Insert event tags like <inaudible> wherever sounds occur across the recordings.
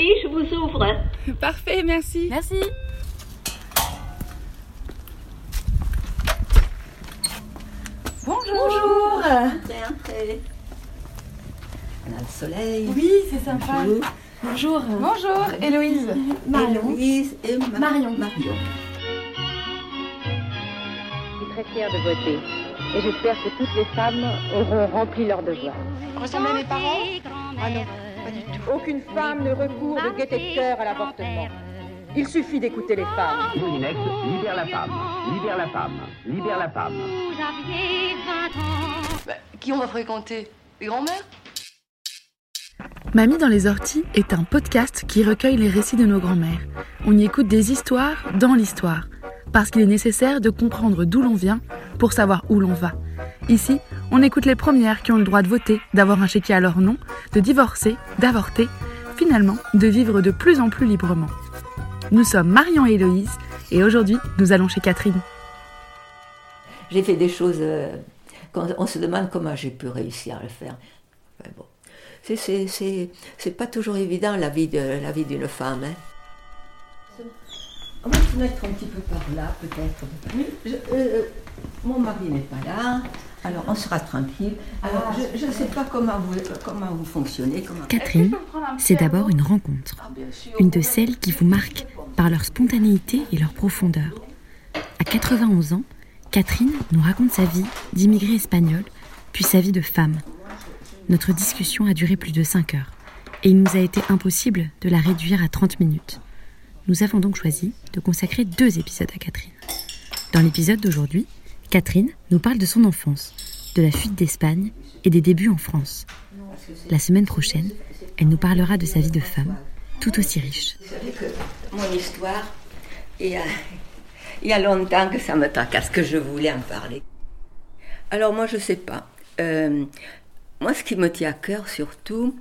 Oui, je vous ouvre. Parfait, merci. Merci. Bonjour. Tiens, et- On a le soleil. Oui, c'est sympa. Bonjour. Bonjour. Bonjour, Héloïse. Marion. Héloïse et Ma- Marion. Marion. Je suis très fière de voter. Et j'espère que toutes les femmes auront rempli leur devoir. Ressemblez à mes parents? Ah non, pas du tout. Aucune femme ne recourt de gaieté de cœur à l'avortement. Il suffit d'écouter les femmes. Moulinex, libère la femme, libère la femme, libère la femme. Bah, Qui on va fréquenter? Les grands-mères? Mamie dans les orties est un podcast qui recueille les récits de nos grands-mères. On y écoute des histoires dans l'histoire, parce qu'il est nécessaire de comprendre d'où l'on vient pour savoir où l'on va. Ici, on écoute les premières qui ont le droit de voter, d'avoir un chéquier à leur nom, de divorcer, d'avorter, finalement de vivre de plus en plus librement. Nous sommes Marion et Héloïse, et aujourd'hui, nous allons chez Catherine. J'ai fait des choses. euh, quand on se demande comment j'ai pu réussir à le faire. Mais bon. C'est, c'est, c'est, c'est pas toujours évident la vie, de, la vie d'une femme. hein. On va se mettre un petit peu par là, peut-être. Je- euh, mon mari n'est pas là, alors on sera tranquille. Alors, je ne sais pas comment vous, comment vous fonctionnez. Comment... Catherine, c'est d'abord une rencontre, une de celles qui vous marquent par leur spontanéité et leur profondeur. À 91 ans, Catherine nous raconte sa vie d'immigrée espagnole, puis sa vie de femme. Notre discussion a duré plus de 5 heures, et il nous a été impossible de la réduire à 30 minutes. Nous avons donc choisi de consacrer deux épisodes à Catherine. Dans l'épisode d'aujourd'hui, Catherine nous parle de son enfance, de la fuite d'Espagne et des débuts en France. La semaine prochaine, elle nous parlera de sa vie de femme, tout aussi riche. Vous savez que mon histoire, il y a, longtemps que ça me tracasse, que je voulais en parler. Alors moi, je ne sais pas. Euh, moi, ce qui me tient à cœur surtout,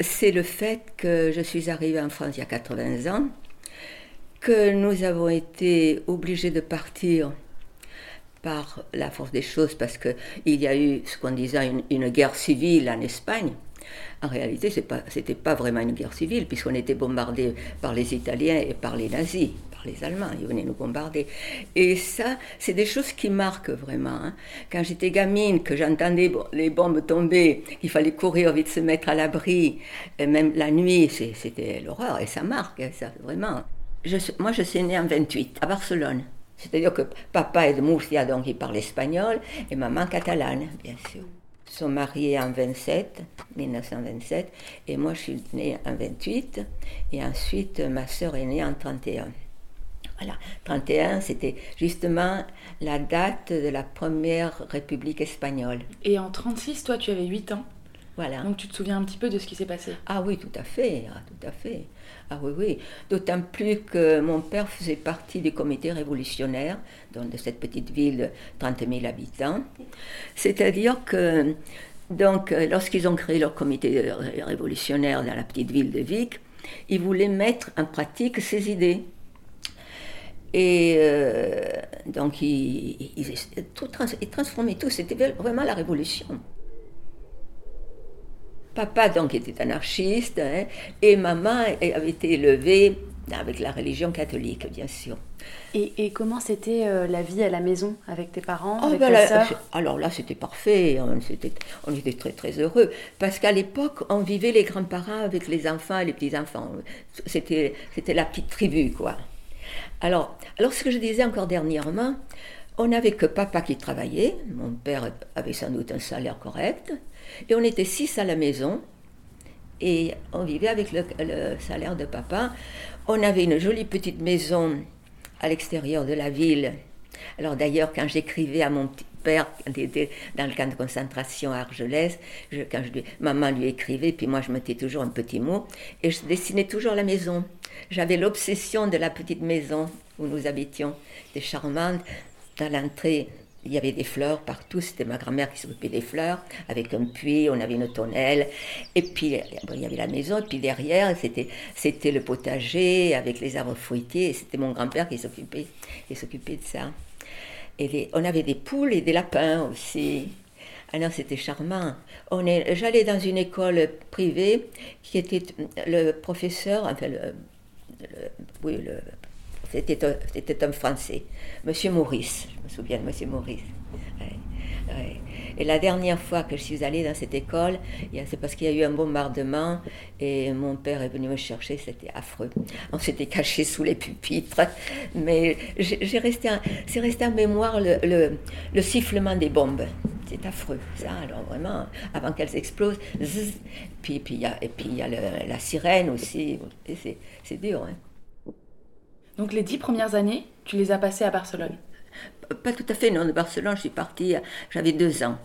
c'est le fait que je suis arrivée en France il y a 80 ans, que nous avons été obligés de partir par la force des choses parce qu'il y a eu ce qu'on disait une, guerre civile en Espagne. En réalité, ce n'était pas, pas vraiment une guerre civile, puisqu'on était bombardé par les Italiens et par les nazis, par les Allemands, ils venaient nous bombarder. Et ça, c'est des choses qui marquent vraiment. hein. Quand j'étais gamine, que j'entendais les bombes tomber, qu'il fallait courir vite se mettre à l'abri, même la nuit, c'était l'horreur, et ça marque, hein, ça, vraiment. Je, moi, je suis née en 28, à Barcelone. C'est-à-dire que papa est de Murcia, donc il parle espagnol, et maman catalane, bien sûr. Ils sont mariés en 27, 1927, et moi je suis née en 28, et ensuite ma sœur est née en 31. Voilà, 31, c'était justement la date de la première République espagnole. Et en 36, toi, tu avais 8 ans, Voilà. donc tu te souviens un petit peu de ce qui s'est passé. Ah oui, tout à fait, ah, tout à fait. Ah oui, oui. D'autant plus que mon père faisait partie du comité révolutionnaire, donc de cette petite ville de 30 000 habitants. C'est-à-dire que, donc, euh, lorsqu'ils ont créé leur comité ré- révolutionnaire dans la petite ville de Vic, ils voulaient mettre en pratique ces idées. Et euh, donc, ils, tout trans- ils transformaient tout. C'était vraiment la révolution. Papa, donc, était anarchiste, hein, et maman avait été élevée avec la religion catholique, bien sûr. Et, et comment c'était euh, la vie à la maison avec tes parents, Oh, avec ben ta là, alors là, c'était parfait, on était, on était très très heureux, parce qu'à l'époque, on vivait les grands-parents avec les enfants et les petits-enfants. C'était, c'était la petite tribu, quoi. Alors, alors, ce que je disais encore dernièrement, on n'avait que papa qui travaillait, mon père avait sans doute un salaire correct, et on était six à la maison, et on vivait avec le, salaire de papa. On avait une jolie petite maison à l'extérieur de la ville. Alors d'ailleurs, quand j'écrivais à mon petit, père, quand il était dans le camp de concentration à Argelès, je, quand lui, maman lui écrivait, puis moi je mettais toujours un petit mot, et je dessinais toujours la maison. J'avais l'obsession de la petite maison où nous habitions. C'était charmante. Dans l'entrée, il y avait des fleurs partout, c'était ma grand-mère qui s'occupait des fleurs, avec un puits, on avait une tonnelle, et puis il y avait la maison, et puis derrière, c'était, c'était le potager avec les arbres fruitiers, et c'était mon grand-père qui s'occupait, qui s'occupait de ça. Et on avait des poules et des lapins aussi. Alors c'était charmant. On est, j'allais dans une école privée qui était le professeur, enfin le, c'était, un, c'était Français, Monsieur Maurice, je me souviens de Monsieur Maurice. Et la dernière fois que je suis allée dans cette école, c'est parce qu'il y a eu un bombardement et mon père est venu me chercher, c'était affreux. On s'était caché sous les pupitres, mais j'ai resté, c'est resté en mémoire le, le, sifflement des bombes. C'est affreux, ça, alors vraiment, avant qu'elles explosent, puis, puis, y a, et puis il y a la sirène aussi, c'est dur. Hein. Donc les dix premières années, tu les as passées à Barcelone pas tout à fait, non, de Barcelone, je suis partie, j'avais deux ans.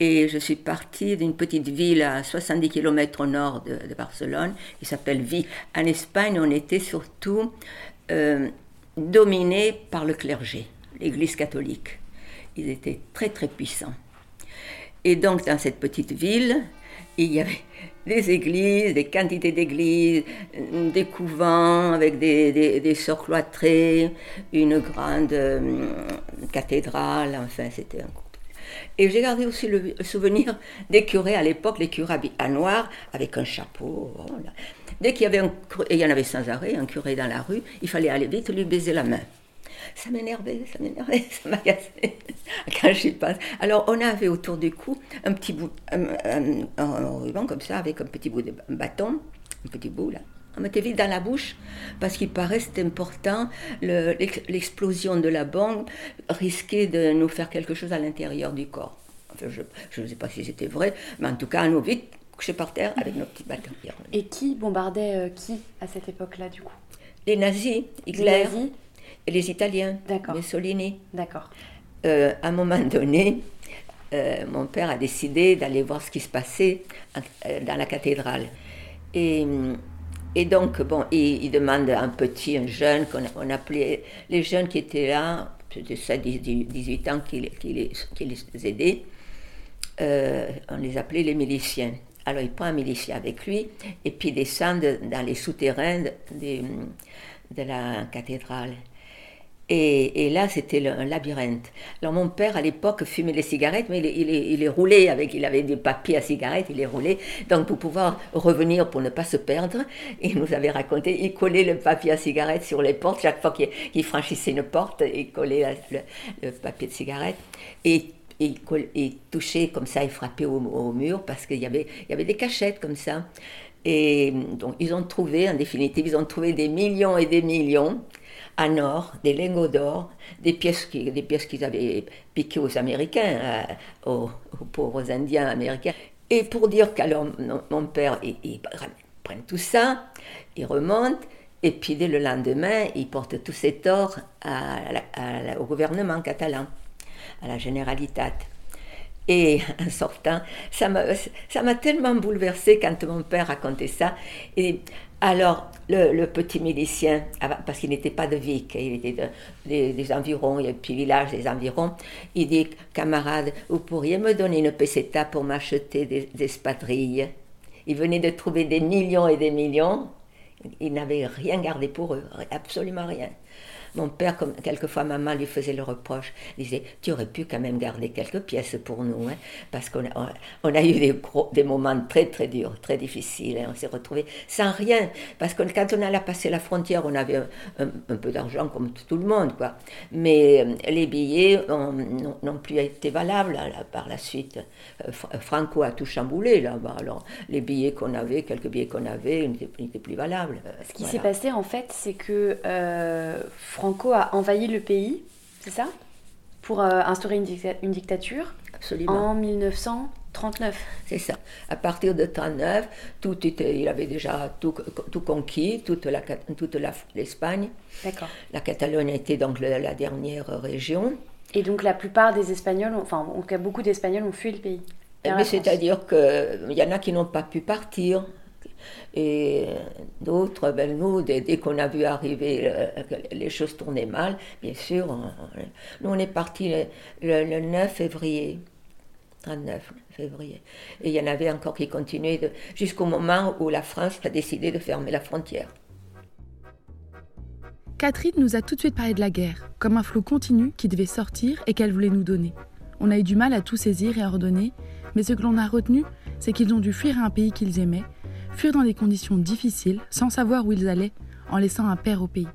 Et je suis partie d'une petite ville à 70 km au nord de, Barcelone, qui s'appelle Vi. En Espagne, on était surtout euh, dominé par le clergé, l'Église catholique. Ils étaient très, très puissants. Et donc, dans cette petite ville, il y avait des églises, des quantités d'églises, des couvents avec des, des, cloîtrées, une grande euh, cathédrale, enfin c'était un et j'ai gardé aussi le, souvenir des curés à l'époque, les curés à noir, avec un chapeau. Dès qu'il y avait un et il y en avait sans arrêt, un curé dans la rue, il fallait aller vite lui baiser la main ça m'énervait, ça m'énervait, <laughs> ça m'agaçait quand j'y passe. Alors on avait autour du cou un petit bout, un, ruban comme ça, avec un petit bout de bâton, un petit bout là. On mettait vite dans la bouche parce qu'il paraît c'était important. L'explosion de la bombe risquait de nous faire quelque chose à l'intérieur du corps. Enfin, je ne sais pas si c'était vrai, mais en tout cas, nous vite couchés par terre avec nos petits bâtons. Et qui bombardait euh, qui à cette époque-là, du coup? Les nazis, Hitler. Les nazis les Italiens, Mussolini. D'accord. Euh, à un moment donné, euh, mon père a décidé d'aller voir ce qui se passait euh, dans la cathédrale. Et, et donc, bon, il, demande à un petit, un jeune, qu'on appelait les jeunes qui étaient là, c'était ça, 18 ans, qui, qui, les, qui les aidaient. on les appelait les miliciens. Alors il prend un milicien avec lui et puis descend dans les souterrains de, de la cathédrale. Et, là, c'était un labyrinthe. Alors mon père, à l'époque, fumait les cigarettes, mais il, il, roulait avec, il avait des papiers à cigarettes, il les roulait. Donc pour pouvoir revenir, pour ne pas se perdre, il nous avait raconté, il collait le papier à cigarette sur les portes. Chaque fois qu'il franchissait une porte, il collait le, papier de cigarette. Et il, touchait comme ça, il frappait au, mur parce qu'il y avait, y avait des cachettes comme ça. Et donc ils ont trouvé, en définitive, ils ont trouvé des millions et des millions en or, des lingots d'or, des pièces qui, des pièces qu'ils avaient piquées aux Américains, euh, aux, pauvres Indiens américains. Et pour dire qu'alors mon père, il, prend tout ça, il remonte, et puis dès le lendemain, il porte tous ces torts au gouvernement catalan, à la Generalitat. Et <laughs> en sortant, ça m'a tellement bouleversé quand mon père racontait ça. Et alors, le, petit milicien, parce qu'il n'était pas de Vic, il était des environs, il y a un petit village des environs, il dit Camarade, vous pourriez me donner une peseta pour m'acheter des, des espadrilles Il venait de trouver des millions et des millions, il n'avait rien gardé pour eux, absolument rien. Mon père, comme quelquefois maman lui faisait le reproche, disait Tu aurais pu quand même garder quelques pièces pour nous, hein, parce qu'on a, on a eu des, des moments très très durs, très difficiles. Hein, on s'est retrouvés sans rien, parce que quand on allait passer la frontière, on avait un, peu d'argent comme tout le monde, quoi. Mais euh, les billets n'ont plus été valables là, par la suite. Euh, Franco a tout chamboulé là-bas. Alors les billets qu'on avait, quelques billets qu'on avait, n'étaient plus valables. Ce qui s'est passé en fait, c'est que euh, Franco a envahi le pays, c'est ça? Pour euh, instaurer une, dictature Absolument. En 1939. C'est ça. À partir de 1939, tout était, il avait déjà tout, tout conquis, toute la, toute l'Espagne. D'accord. La Catalogne était donc la, dernière région. Et donc la plupart des Espagnols, ont, enfin en tout cas beaucoup d'Espagnols ont fui le pays. Eh la C'est-à-dire qu'il y en a qui n'ont pas pu partir. Et d'autres, ben nous, dès, qu'on a vu arriver, que les choses tournaient mal, bien sûr, nous on est partis le, le- le 9 février. 39 février. Et il y en avait encore qui continuaient jusqu'au moment où la France a décidé de fermer la frontière. Catherine nous a tout de suite parlé de la guerre, comme un flot continu qui devait sortir et qu'elle voulait nous donner. On a eu du mal à tout saisir et à ordonner, mais ce que l'on a retenu, c'est qu'ils ont dû fuir un pays qu'ils aimaient, fuir dans des conditions difficiles, sans savoir où ils allaient, en laissant un père au pays.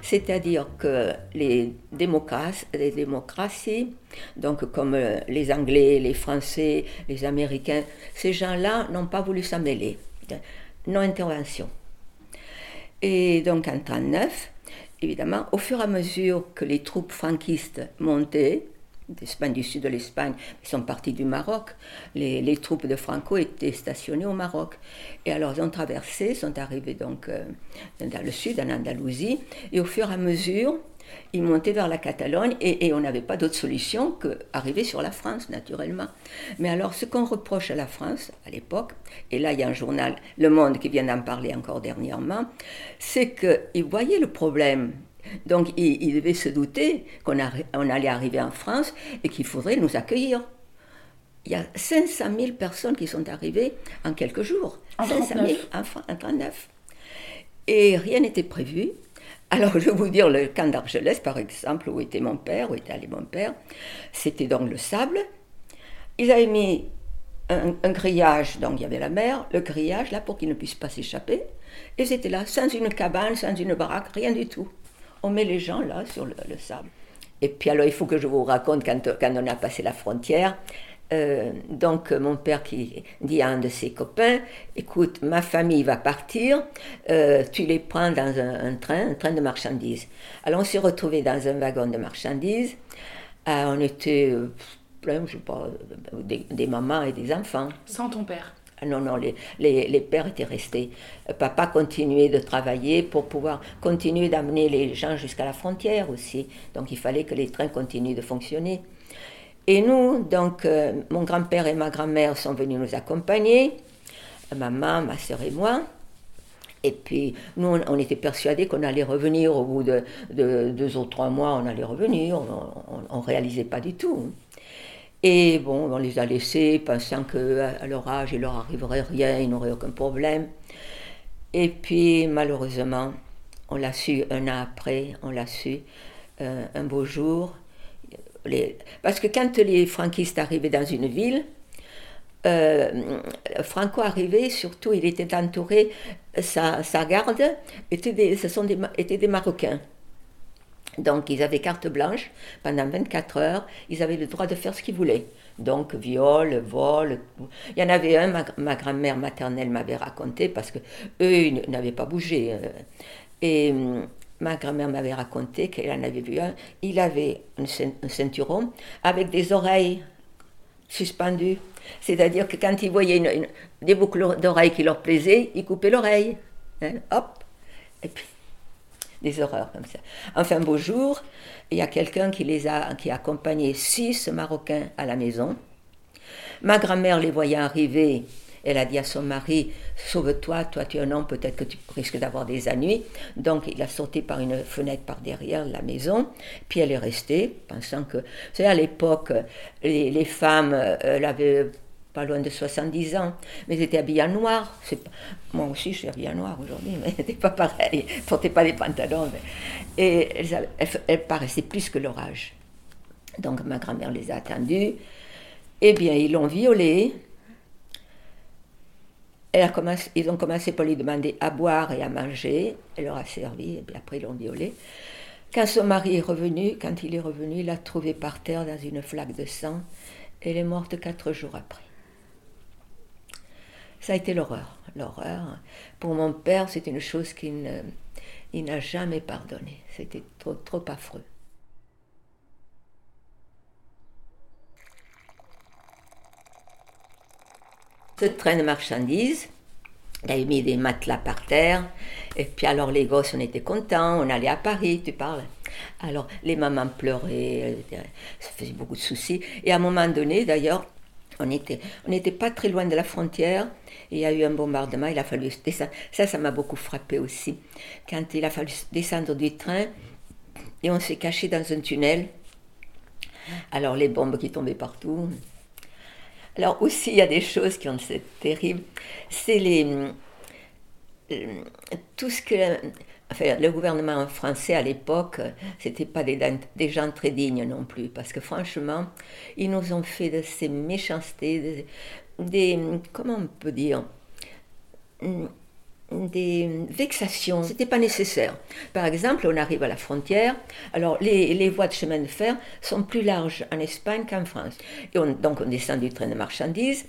C'est-à-dire que les, démocraties, les donc comme euh, les Anglais, les Français, les Américains, ces gens-là n'ont pas voulu s'en mêler. Non-intervention. Et donc en 1939, évidemment, au fur et à mesure que les troupes franquistes montaient, d'Espagne, du sud de l'Espagne, ils sont partis du Maroc, les, les troupes de Franco étaient stationnées au Maroc. Et alors ils ont traversé, sont arrivés donc euh, dans le sud, en Andalousie, et au fur et à mesure, ils montaient vers la Catalogne et, et on n'avait pas d'autre solution qu'arriver sur la France, naturellement. Mais alors, ce qu'on reproche à la France à l'époque, et là il y a un journal, Le Monde, qui vient d'en parler encore dernièrement, c'est qu'ils voyaient le problème. Donc, ils, ils devaient se douter qu'on on allait arriver en France et qu'il faudrait nous accueillir. Il y a 500 000 personnes qui sont arrivées en quelques jours. En 500 000 39. en, en 39. Et rien n'était prévu. <laughs> Alors, je vais vous dire, le camp d'Argelès, par exemple, où était mon père, où était allé mon père, c'était dans le sable. Ils avaient mis un, un grillage, donc il y avait la mer, le grillage là pour qu'ils ne puissent pas s'échapper. Et c'était là, sans une cabane, sans une baraque, rien du tout. On met les gens là sur le, le sable. Et puis alors, il faut que je vous raconte quand, on a passé la frontière. Euh, donc mon père qui dit à un de ses copains, écoute, ma famille va partir, euh, tu les prends dans un, train, un train de marchandises. Alors on s'est retrouvés dans un wagon de marchandises. Euh, on était euh, plein, je sais pas, des mamans et des enfants. Sans ton père. Ah Non, non, les, les, les pères étaient restés. Euh, Papa continuait de travailler pour pouvoir continuer d'amener les gens jusqu'à la frontière aussi. Donc il fallait que les trains continuent de fonctionner. Et nous, donc, euh, mon grand-père et ma grand-mère sont venus nous accompagner, euh, maman, ma soeur et moi. Et puis, nous, on, était persuadés qu'on allait revenir au bout de, de deux ou trois mois, on allait revenir, on ne réalisait pas du tout. Et bon, on les a laissés, pensant qu'à leur âge, il leur arriverait rien, ils n'auraient aucun problème. Et puis, malheureusement, on l'a su un an après, on l'a su euh, un beau jour. Parce que quand les franquistes arrivaient dans une ville, euh, Franco arrivait, surtout il était entouré, sa, sa garde était des, ce sont des, étaient des Marocains. Donc ils avaient carte blanche pendant 24 heures, ils avaient le droit de faire ce qu'ils voulaient. Donc viol, vol. Il y en avait un, ma, grand-mère maternelle m'avait raconté, parce que eux ils n'avaient pas bougé. euh. Et hum, ma grand-mère m'avait raconté qu'elle en avait vu un, il avait un ceint- un ceinturon avec des oreilles suspendues. C'est-à-dire que quand ils voyaient des boucles d'oreilles qui leur plaisaient, ils coupaient l'oreille. Hein, hop, et puis des horreurs comme ça. Enfin, beau jour, il y a quelqu'un qui les a, qui a accompagné six Marocains à la maison. Ma grand-mère les voyant arriver, elle a dit à son mari Sauve-toi, toi tu es un homme, peut-être que tu risques d'avoir des ennuis. Donc il a sauté par une fenêtre par derrière la maison, puis elle est restée, pensant que. Savez, à l'époque, les, femmes, euh, elles avaient pas loin de 70 ans, mais elles étaient habillées en noir. Moi aussi, je suis habillée en noir aujourd'hui, mais <laughs> c'était pas pareil. Elles portaient pas des pantalons. Et elles, avaient- elles, paraissaient plus que leur âge. Donc ma grand-mère les a attendues. Eh bien, ils l'ont violée. Elle a ils ont commencé par lui demander à boire et à manger. Elle leur a servi, et puis après ils l'ont violée. Quand son mari est revenu, quand il est revenu, il l'a trouvée par terre dans une flaque de sang. Elle est morte quatre jours après. Ça a été l'horreur. L'horreur. Pour mon père, c'est une chose qu'il n'a jamais pardonné. C'était trop, trop affreux. Ce train de marchandises, il avait mis des matelas par terre. Et puis alors les gosses, on était contents, on allait à Paris, tu parles. Alors, les mamans pleuraient, ça faisait beaucoup de soucis. Et à un moment donné, d'ailleurs, on n'était pas très loin de la frontière. Il y a eu un bombardement, il a fallu descendre. Ça, ça m'a beaucoup frappé aussi. Quand il a fallu descendre du train, et on s'est caché dans un tunnel. Alors, les bombes qui tombaient partout. Alors, aussi, il y a des choses qui ont c'est terrible. C'est les. euh, Tout ce que Le gouvernement français à l'époque, c'était pas des, gens très dignes non plus, parce que franchement, ils nous ont fait de ces méchancetés, des, des comment on peut dire, des vexations. C'était pas nécessaire. Par exemple, on arrive à la frontière. Alors, les, les voies de chemin de fer sont plus larges en Espagne qu'en France. Et on, donc, on descend du train de marchandises,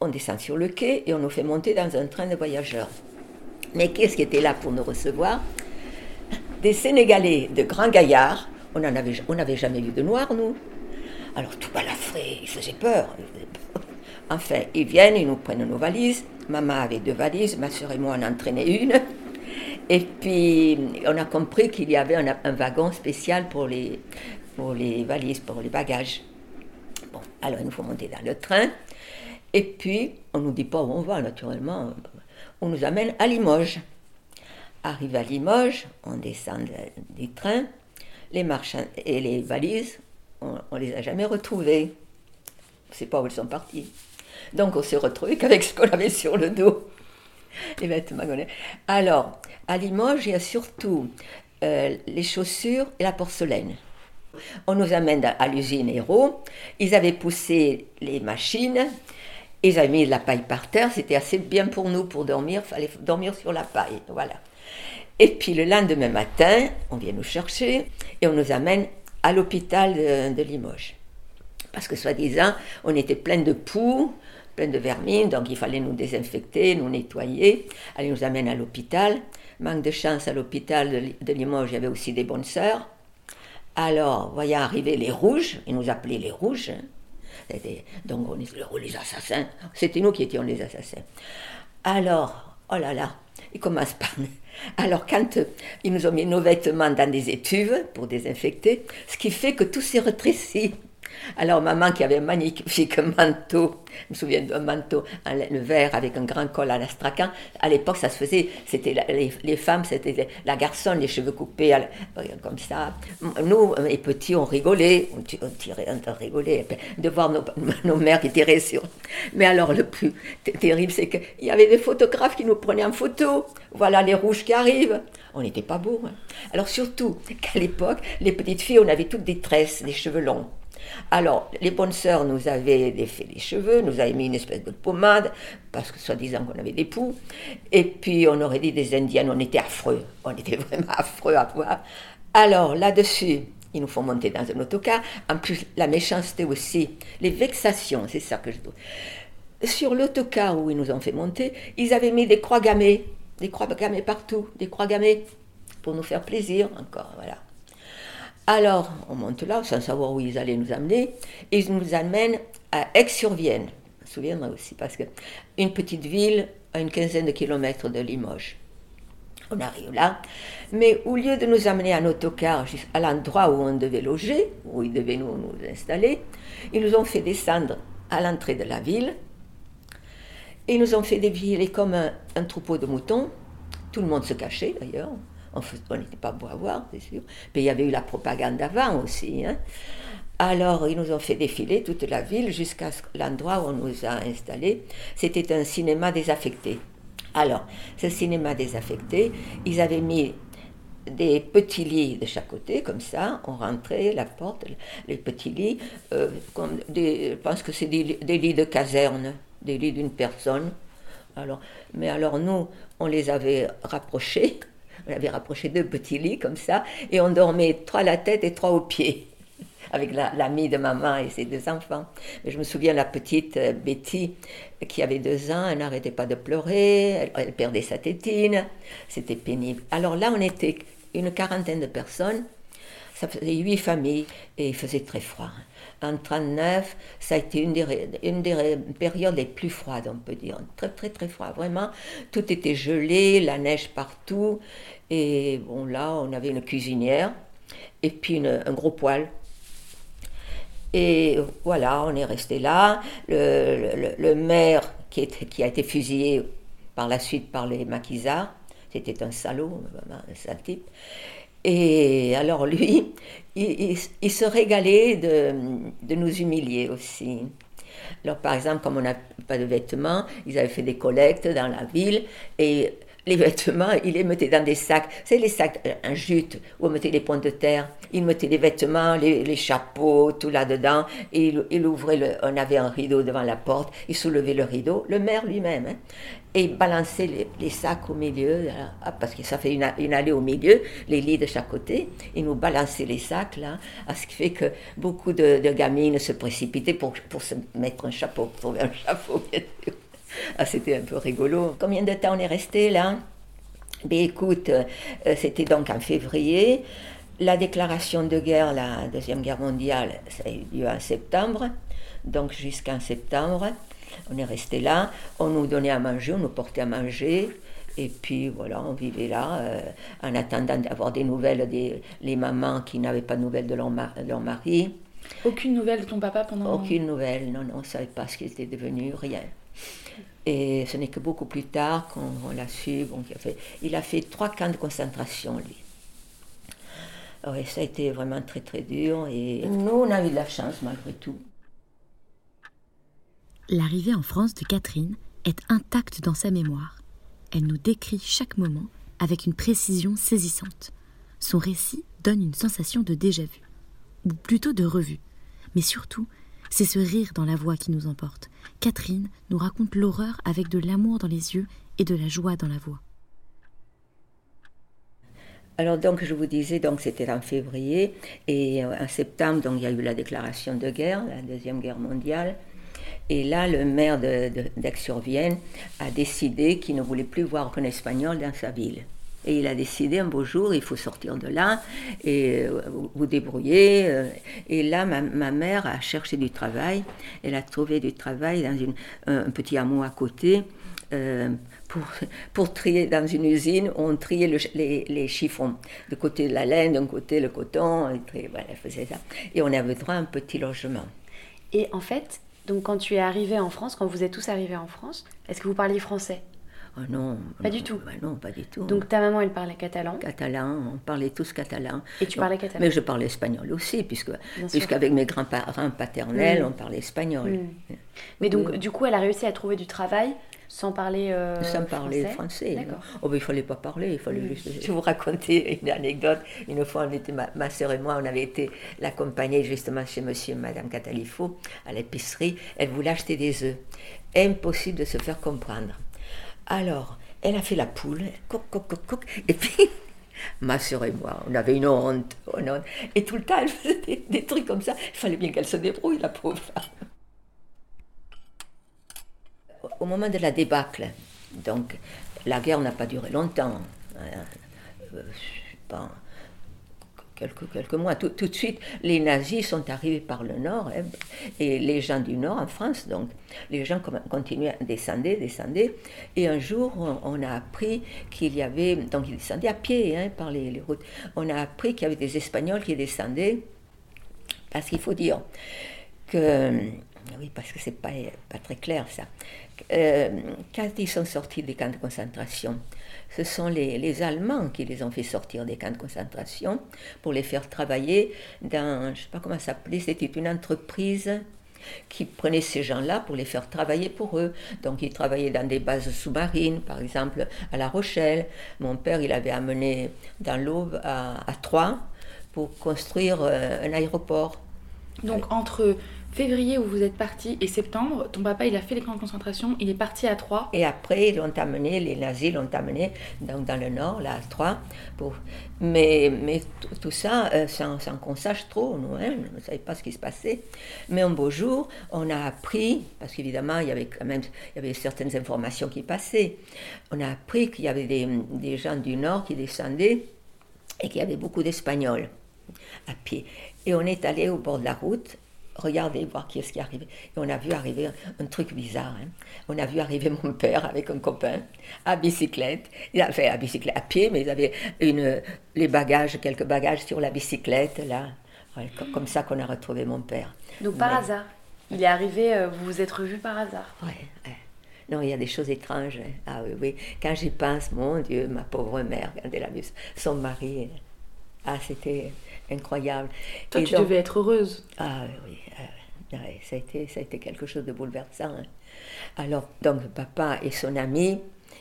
on descend sur le quai et on nous fait monter dans un train de voyageurs. Mais qu'est-ce qui était là pour nous recevoir? Des Sénégalais de grands gaillards. On n'avait jamais vu de noirs, nous. Alors tout balafré, ils faisaient peur. Enfin, ils viennent, ils nous prennent nos valises. Maman avait deux valises, ma soeur et moi en entraînait une. Et puis, on a compris qu'il y avait un, un, wagon spécial pour les, pour les valises, pour les bagages. Bon, alors il nous faut monter dans le train. Et puis, on ne nous dit pas où on va, naturellement on nous amène à Limoges. Arrive à Limoges, on descend du train, les marchands et les valises, on ne les a jamais retrouvées. On ne sait pas où elles sont parties. Donc on s'est retrouvé qu'avec ce qu'on avait sur le dos. Les vêtements. Alors, à Limoges, il y a surtout euh, les chaussures et la porcelaine. On nous amène à l'usine Héros. Ils avaient poussé les machines, ils avaient mis de la paille par terre, c'était assez bien pour nous pour dormir, il fallait dormir sur la paille, voilà. Et puis le lendemain matin, on vient nous chercher et on nous amène à l'hôpital de, Limoges. Parce que soi-disant, on était plein de poux, plein de vermine, donc il fallait nous désinfecter, nous nettoyer. Allez, nous amène à l'hôpital. Manque de chance, à l'hôpital de, Limoges, il y avait aussi des bonnes sœurs. Alors, voyant arriver les rouges, ils nous appelaient les rouges, donc on est les assassins. C'était nous qui étions les assassins. Alors, oh là là, ils commencent par. Alors, quand ils nous ont mis nos vêtements dans des étuves pour désinfecter, ce qui fait que tout s'est rétréci. Alors, maman qui avait un magnifique <laughs> manteau, je me souviens d'un manteau laine vert avec un grand col à l'astracan. À l'époque, ça se faisait, c'était les, les, femmes, c'était la garçonne, les cheveux coupés comme ça. Nous, les petits, on rigolait, on tirait, on rigolait de voir nos, <laughs> nos mères qui tiraient sur. Mais alors, le plus terrible, c'est qu'il y avait des photographes qui nous prenaient en photo. Voilà les rouges qui arrivent. On n'était pas beaux. Hein. Alors, surtout <laughs> qu'à l'époque, les petites filles, on avait toutes des tresses, des cheveux longs. Alors, les bonnes sœurs nous avaient défait les cheveux, nous avaient mis une espèce de pommade, parce que soi-disant qu'on avait des poux. Et puis, on aurait dit des Indiennes, on était affreux. On était <laughs> vraiment affreux à voir. Alors, là-dessus, ils nous font monter dans un autocar. En plus, la méchanceté aussi, les vexations, c'est ça que je trouve. Sur l'autocar où ils nous ont fait monter, ils avaient mis des croix gammées, des croix gammées partout, des croix gammées, pour nous faire plaisir encore, voilà. Alors, on monte là, sans savoir où ils allaient nous amener. Ils nous amènent à Aix-sur-Vienne. Je me souviendrai aussi, parce que une petite ville à une quinzaine de kilomètres de Limoges. On arrive là, mais au lieu de nous amener en autocar à l'endroit où on devait loger, où ils devaient nous, installer, ils nous ont fait descendre à l'entrée de la ville. Et ils nous ont fait défiler comme un troupeau de moutons. Tout le monde se cachait d'ailleurs on n'était pas beau à voir, c'est sûr. Mais il y avait eu la propagande avant aussi. Hein. Alors, ils nous ont fait défiler toute la ville jusqu'à l'endroit où on nous a installés. C'était un cinéma désaffecté. Alors, ce cinéma désaffecté, ils avaient mis des petits lits de chaque côté, comme ça, on rentrait, la porte, les petits lits, euh, je pense que c'est des, des, lits de caserne, des lits d'une personne. Alors, mais alors nous, on les avait rapprochés, on avait rapproché deux petits lits comme ça, et on dormait trois à la tête et trois aux pieds, <laughs> avec l'amie de maman et ses deux enfants. Mais je me souviens la petite euh, Betty, qui avait deux ans, elle n'arrêtait pas de pleurer, elle, elle perdait sa tétine, c'était pénible. Alors là, on était une quarantaine de personnes, ça faisait huit familles, et il faisait très froid. En 1939, ça a été une des, une des périodes les plus froides, on peut dire. Très, très, très froid. Vraiment, tout était gelé, la neige partout. Et bon, là, on avait une cuisinière et puis un gros poêle. Et voilà, on est resté là. Le, maire qui, qui, a été fusillé par la suite par les maquisards, c'était un salaud, un sale type. Et alors lui, <laughs> il, se régalait de, de, nous humilier aussi. Alors par exemple, comme on n'a pas de vêtements, ils avaient fait des collectes dans la ville et les vêtements, il les mettait dans des sacs. C'est les sacs euh, jute où on mettait les points de terre. Il mettait les vêtements, les, chapeaux, tout là-dedans. Et il, ouvrait, le, on avait un rideau devant la porte. Il soulevait le rideau, le maire lui-même. Hein, et il balançait les, sacs au milieu, parce que ça fait une, allée au milieu, les lits de chaque côté. Il nous balançait les sacs, là, à ce qui fait que beaucoup de, de gamines se précipitaient pour, pour se mettre un chapeau, pour trouver un chapeau, bien sûr. <laughs> Ah, c'était un peu rigolo. Combien de temps on est resté là? Ben, écoute, euh, c'était donc en février. La déclaration de guerre, la Deuxième Guerre mondiale, ça a eu lieu en septembre. Donc jusqu'en septembre, on est resté là. On nous donnait à manger, on nous portait à manger. Et puis voilà, on vivait là euh, en attendant d'avoir des nouvelles des les mamans qui n'avaient pas de nouvelles de leur, leur, mari. Aucune nouvelle de ton papa pendant Aucune nouvelle, non, non, on ne savait pas ce qu'il était devenu, rien. Et ce n'est que beaucoup plus tard qu'on l'a su. Il, a fait, trois camps de concentration, lui. Oui, ça a été vraiment très très dur et nous, on a eu de la chance malgré tout. L'arrivée en France de Catherine est intacte dans sa mémoire. Elle nous décrit chaque moment avec une précision saisissante. Son récit donne une sensation de déjà-vu, ou plutôt de revue, mais surtout c'est ce rire dans la voix qui nous emporte. Catherine nous raconte l'horreur avec de l'amour dans les yeux et de la joie dans la voix. Alors donc je vous disais donc c'était en février et en septembre donc il y a eu la déclaration de guerre, la deuxième guerre mondiale. Et là, le maire d'Aix-sur-Vienne a décidé qu'il ne voulait plus voir qu'un espagnol dans sa ville. Et il a décidé un beau jour, il faut sortir de là et euh, vous débrouiller. Euh. Et là, ma, mère a cherché du travail. Elle a trouvé du travail dans une, un petit hameau à côté. Euh, pour, pour, trier dans une usine, on triait les, les, chiffons. De côté de la laine, d'un côté le coton, et, faisait ça. Et on avait droit à un petit logement. Et en fait, donc quand tu es arrivé en France, quand vous êtes tous arrivés en France, est-ce que vous parliez français? Oh non. Pas du tout. Bah non, pas du tout. Donc ta maman, elle parlait catalan Catalan, on parlait tous catalan. Et tu parlais catalan Mais je parlais espagnol aussi, puisque puisqu'avec mes grands-parents paternels, on parlait espagnol. Mais donc, du coup, elle a réussi à trouver du travail sans parler euh, Sans parler français. D'accord. Oh, il ne fallait pas parler, il fallait juste... Je vais <laughs> vous raconter une anecdote. Une fois, on était, ma, ma soeur et moi, on avait été l'accompagner justement chez monsieur et madame Catalifo à l'épicerie. Elle voulait acheter des œufs. Impossible de se faire comprendre. Alors, elle a fait la poule, coq, coq, coq, coq, et puis <laughs> ma soeur et moi, on avait une honte, Et tout le temps, elle faisait des, trucs comme ça. Il fallait bien qu'elle se débrouille, la pauvre. Au moment de la débâcle, donc, la guerre n'a pas duré longtemps. Hein, euh, sais pas, quelques, quelques mois. Tout, tout, de suite, les nazis sont arrivés par le nord, hein, et les gens du nord en France, donc. Les gens continuaient à descendre, descendre, et un jour, on, a appris qu'il y avait, donc ils descendaient à pied hein, par les, routes, on a appris qu'il y avait des Espagnols qui descendaient, parce qu'il faut dire que, oui, parce que c'est pas, pas très clair ça, euh, quand ils sont sortis des camps de concentration, ce sont les, Allemands qui les ont fait sortir des camps de concentration pour les faire travailler dans, je ne sais pas comment ça s'appelait, c'était une entreprise qui prenait ces gens-là pour les faire travailler pour eux. Donc ils travaillaient dans des bases sous-marines, par exemple à La Rochelle. Mon père, il avait amené dans l'Aube à, à Troyes pour construire euh, un aéroport. Donc entre février où vous êtes parti et septembre, ton papa il a fait les camps de concentration, il est parti à Troyes. Et après ils l'ont amené, les nazis l'ont amené donc dans le nord, là à Troyes. Mais, mais tout ça euh, sans, qu'on sache trop, nous, hein, on ne savait pas ce qui se passait. Mais un beau jour, on a appris, parce qu'évidemment il y avait quand même il y avait certaines informations qui passaient, on a appris qu'il y avait des, des gens du nord qui descendaient et qu'il y avait beaucoup d'Espagnols à pied. Et on est allé au bord de la route regardez, voir qui est-ce qui est arrivé. Et on a vu arriver un, truc bizarre. hein. On a vu arriver mon <laughs> père avec un copain à bicyclette. Il a fait à bicyclette, à pied, mais ils avaient une, les bagages, quelques bagages sur la bicyclette, là. Ouais, comme ça qu'on a retrouvé mon père. Donc par hasard, il est arrivé, euh, vous vous êtes revus par hasard? Ouais, ouais. Non, il y a des choses étranges. hein. Ah oui, oui. Quand j'y pense, mon Dieu, ma pauvre mère, quand elle a vu son mari, euh, ah, c'était incroyable. Toi, Et tu donc- devais être heureuse. Ah oui, ah, ouais, ça, a été, ça a été quelque chose de bouleversant. hein. Alors, donc, papa et son ami,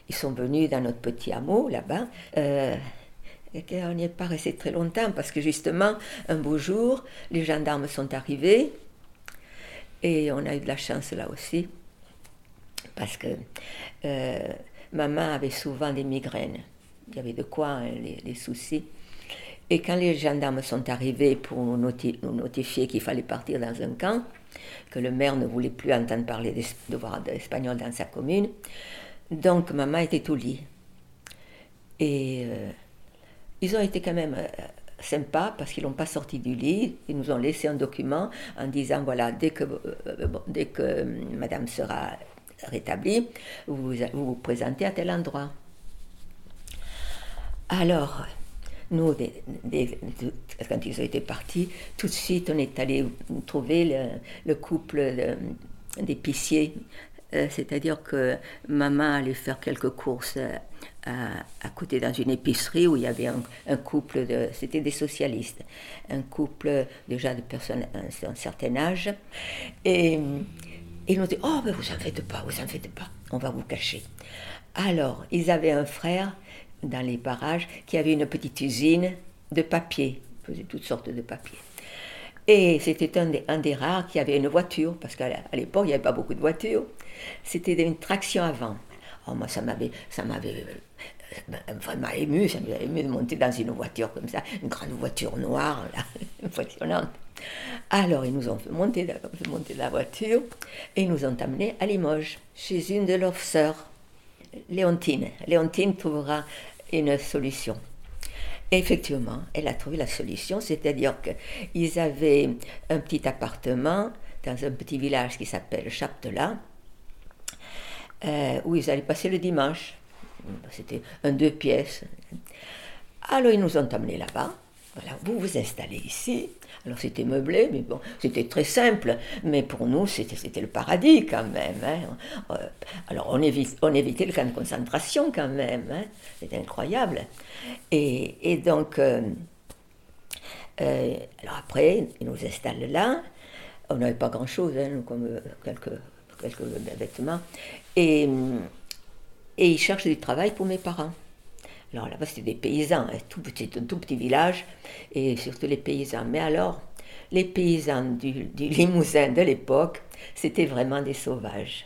ils sont venus dans notre petit hameau, là-bas. Euh, et qu'on n'y est pas resté très longtemps, parce que justement, un beau jour, les gendarmes sont arrivés, et on a eu de la chance là aussi, parce que euh, maman avait souvent des migraines. Il y avait de quoi, hein, les, les soucis. Et quand les gendarmes sont arrivés pour nous, noti- nous notifier qu'il fallait partir dans un camp, que le maire ne voulait plus entendre parler de voir d'espagnol dans sa commune, donc maman était au lit. Et euh, ils ont été quand même euh, sympas parce qu'ils l'ont pas sorti du lit. Ils nous ont laissé un document en disant voilà, dès que, euh, dès que madame sera rétablie, vous, vous vous présentez à tel endroit. Alors, nous, quand ils été partis, tout de suite, on est allé trouver le, le couple d'épiciers. Euh, C'est-à-dire que maman allait faire quelques courses euh, à, côté dans une épicerie où il y avait un, couple de. C'était des socialistes. Un couple déjà de personnes d'un un certain âge. Et ils nous dit Oh, mais vous en faites pas, vous en faites pas, on va vous cacher. Alors, ils avaient un frère dans les barrages qui avait une petite usine de papier, faisait toutes sortes de papiers. Et c'était un des, rares qui avait une voiture, parce qu'à l'époque, il n'y avait pas beaucoup de voitures. C'était une traction avant. Oh, moi, ça m'avait, ça m'avait euh, vraiment ému, ça m'avait ému de monter dans une voiture comme ça, une grande voiture noire, là, <laughs> impressionnante. Alors, ils nous ont fait monter, fait monter la voiture et ils nous ont amenés à Limoges, chez une de leurs sœurs, Léontine. Léontine trouvera solution. Effectivement, elle a trouvé la solution, c'est-à-dire qu'ils avaient un petit appartement dans un petit village qui s'appelle Chaptelat, euh, où ils allaient passer le dimanche. C'était un deux pièces. Alors ils nous ont amenés là-bas. Voilà, vous vous installez ici. Alors c'était meublé, mais bon, c'était très simple. Mais pour nous, c'était le paradis quand même. hein. Euh, alors on, évite, on évitait le camp de concentration quand même. hein. C'était incroyable. Et, et donc, euh, euh, alors après, ils nous installent là. On n'avait pas grand-chose, hein, comme quelques, quelques vêtements. Et, et ils cherchent du travail pour mes parents. Alors là-bas, c'était des paysans, hein, tout petit, un tout petit village, et surtout les paysans. Mais alors, les paysans du, <laughs> Limousin de l'époque, c'était vraiment des sauvages.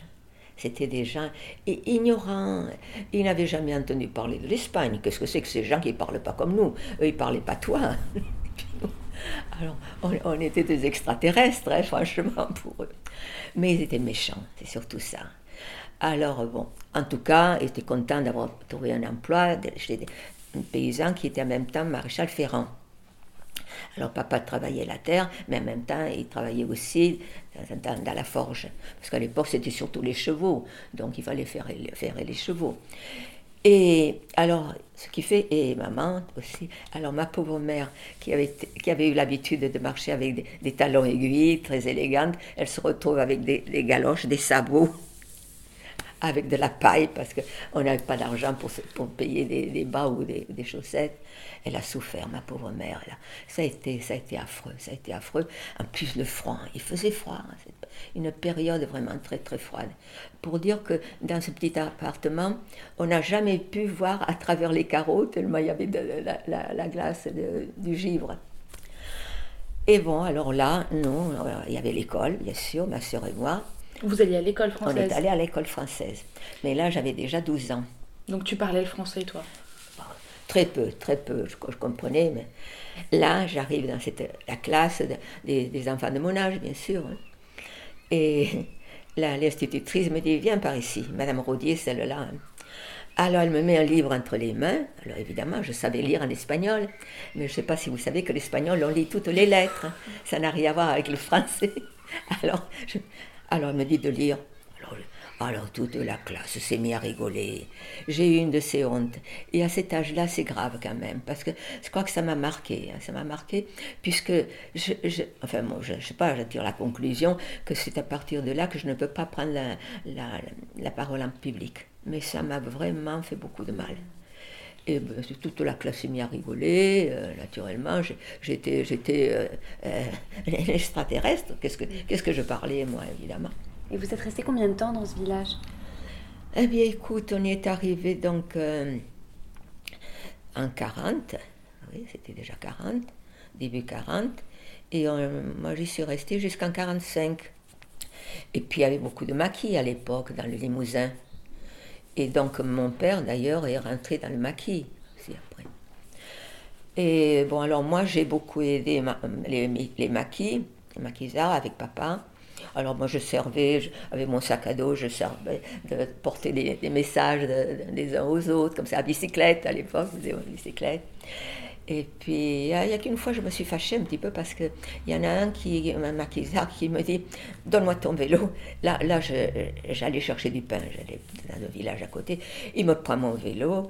C'était des gens ignorants. Ils n'avaient jamais entendu parler de l'Espagne. Qu'est-ce que c'est que ces gens qui ne parlent pas comme nous? Eux, ils parlaient patois. <laughs> Alors, on, on était des extraterrestres, hein, franchement, pour eux. Mais ils étaient méchants, c'est surtout ça. Alors, bon, en tout cas, ils étaient contents d'avoir trouvé un emploi chez un paysan qui était en même temps maréchal Ferrand. Alors, papa travaillait la terre, mais en même temps, il travaillait aussi dans, la forge. Parce qu'à l'époque, c'était surtout les chevaux, donc il fallait faire, faire les chevaux. Et alors, ce qui fait, et maman aussi, alors ma pauvre mère, qui avait, qui avait eu l'habitude de marcher avec des, talons aiguilles, très élégantes, elle se retrouve avec des galoches, des sabots, avec de la paille, parce qu'on n'avait pas d'argent pour, pour payer des, bas ou des, chaussettes. Elle a souffert, ma pauvre mère. Ça, a été, ça a été affreux, ça a été affreux. En plus, le froid, il faisait froid. hein, une période vraiment très, très froide. Pour dire que dans ce petit appartement, on n'a jamais pu voir à travers les carreaux, tellement il y avait de la, la- la glace du givre. Et bon, alors là, non, il y avait l'école, bien sûr, ma soeur et moi. Vous alliez à l'école On française. est allé à l'école française. Mais là, j'avais déjà 12 ans. Donc tu parlais le français, toi. Très peu, très peu, je, je comprenais. Mais là, j'arrive dans cette, la classe de- des, des enfants de mon âge, bien sûr. hein. Et la- l'institutrice me dit Viens par ici, Madame Rodier, celle-là. hein. Alors elle me met un livre entre les mains. Alors évidemment, je savais lire en espagnol, mais je ne sais pas si vous savez que l'espagnol, on lit toutes les lettres. Ça n'a rien à voir avec le français. <laughs> Alors, alors elle me dit de lire. Alors, toute la classe s'est mise à rigoler. J'ai eu une de ces hontes. Et à cet âge-là, c'est grave quand même, parce que je crois que ça m'a marqué. Hein, ça m'a marqué, puisque, je, enfin, moi, je ne sais pas, je tire la conclusion que c'est à partir de là que je ne peux pas prendre la, parole en public. Mais ça m'a vraiment fait beaucoup de mal. Et ben, toute la classe s'est mise à rigoler, euh, naturellement. J'étais, euh, euh, <laughs> extraterrestre. Qu'est-ce que, qu'est-ce que je parlais, moi, évidemment? Et vous êtes resté combien de temps dans ce village? Eh bien, écoute, on y est arrivé donc euh, en 40. Oui, c'était déjà 40, début 40. Et moi, j'y suis restée jusqu'en 45. Et puis, il y avait beaucoup de maquis à l'époque dans le Limousin. Et donc, mon père, d'ailleurs, est rentré dans le maquis aussi après. Et bon, alors moi, j'ai beaucoup aidé les, maquis, les maquisards avec papa. Alors moi je servais, avec mon sac à dos, je servais de porter des, messages des uns aux autres, comme ça, à bicyclette à l'époque, bicyclette. Et puis, il n'y a, qu'une fois, je me suis fâchée un petit peu parce qu'il y en a un qui, un maquisard, qui me dit Donne-moi ton vélo. Là, là j'allais chercher du pain, j'allais dans le village à côté. Il me prend mon vélo,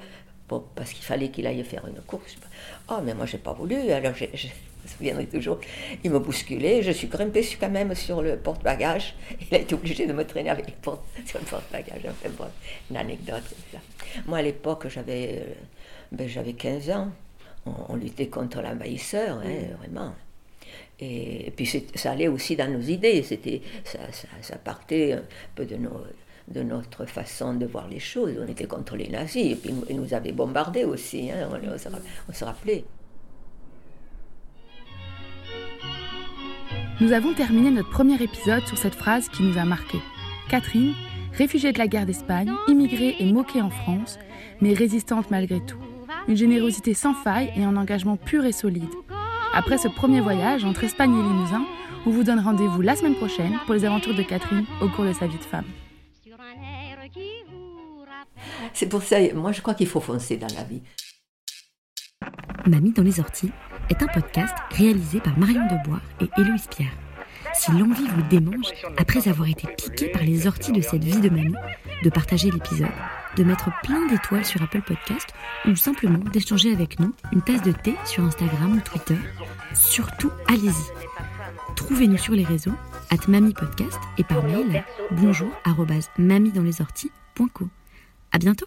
parce qu'il fallait qu'il aille faire une course. Oh, mais moi, j'ai pas voulu. Alors, je me souviendrai toujours. Il m'a bousculé. Je suis grimpée quand même sur le porte-bagages. Il a été obligé de me traîner avec le porte, <laughs> sur le porte-bagages. Enfin, bon, une anecdote. Moi, à l'époque, j'avais, euh, ben, j'avais 15 ans. On, luttait contre l'envahisseur, hein, vraiment. Et, puis ça allait aussi dans nos idées. C'était, ça, ça, partait un peu de nos de notre façon de voir les choses. On était contre les nazis, et puis ils nous avaient bombardés aussi, hein, on, se, rappelait. Nous avons terminé notre premier épisode sur cette phrase qui nous a marqué. Catherine, réfugiée de la guerre d'Espagne, immigrée et moquée en France, mais résistante malgré tout. Une générosité sans faille et un engagement pur et solide. Après ce premier voyage entre Espagne et Limousin, on vous donne rendez-vous la semaine prochaine pour les aventures de Catherine au cours de sa vie de femme. C'est pour ça, moi je crois qu'il faut foncer dans la vie. Mamie dans les orties est un podcast réalisé par Marion Debois et Héloïse Pierre. Si l'envie vous démange, après avoir été piqué par les orties de cette vie de mamie, de partager l'épisode, de mettre plein d'étoiles sur Apple Podcast ou simplement d'échanger avec nous une tasse de thé sur Instagram ou Twitter, surtout allez-y. Trouvez-nous sur les réseaux, at Mamie Podcast et par mail bonjour À bientôt.